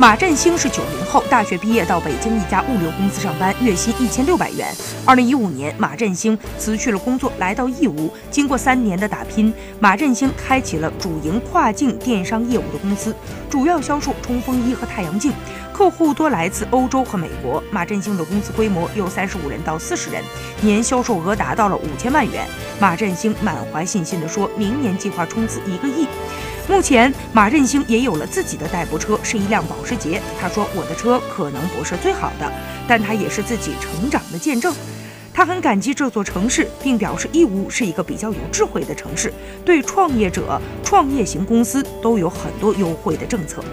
马振兴是九零后，大学毕业到北京一家物流公司上班，月薪一千六百元。二零一五年，马振兴辞去了工作，来到义乌。经过三年的打拼，马振兴开启了主营跨境电商业务的公司，主要销售冲锋衣和太阳镜，客户多来自欧洲和美国。马振兴的公司规模由三十五人到四十人，年销售额达到了五千万元。马振兴满怀信心地说：“明年计划冲刺一个亿。”目前，马振兴也有了自己的代步车，是一辆保时捷。他说：“我的车可能不是最好的，但它也是自己成长的见证。”他很感激这座城市，并表示义乌是一个比较有智慧的城市，对创业者、创业型公司都有很多优惠的政策。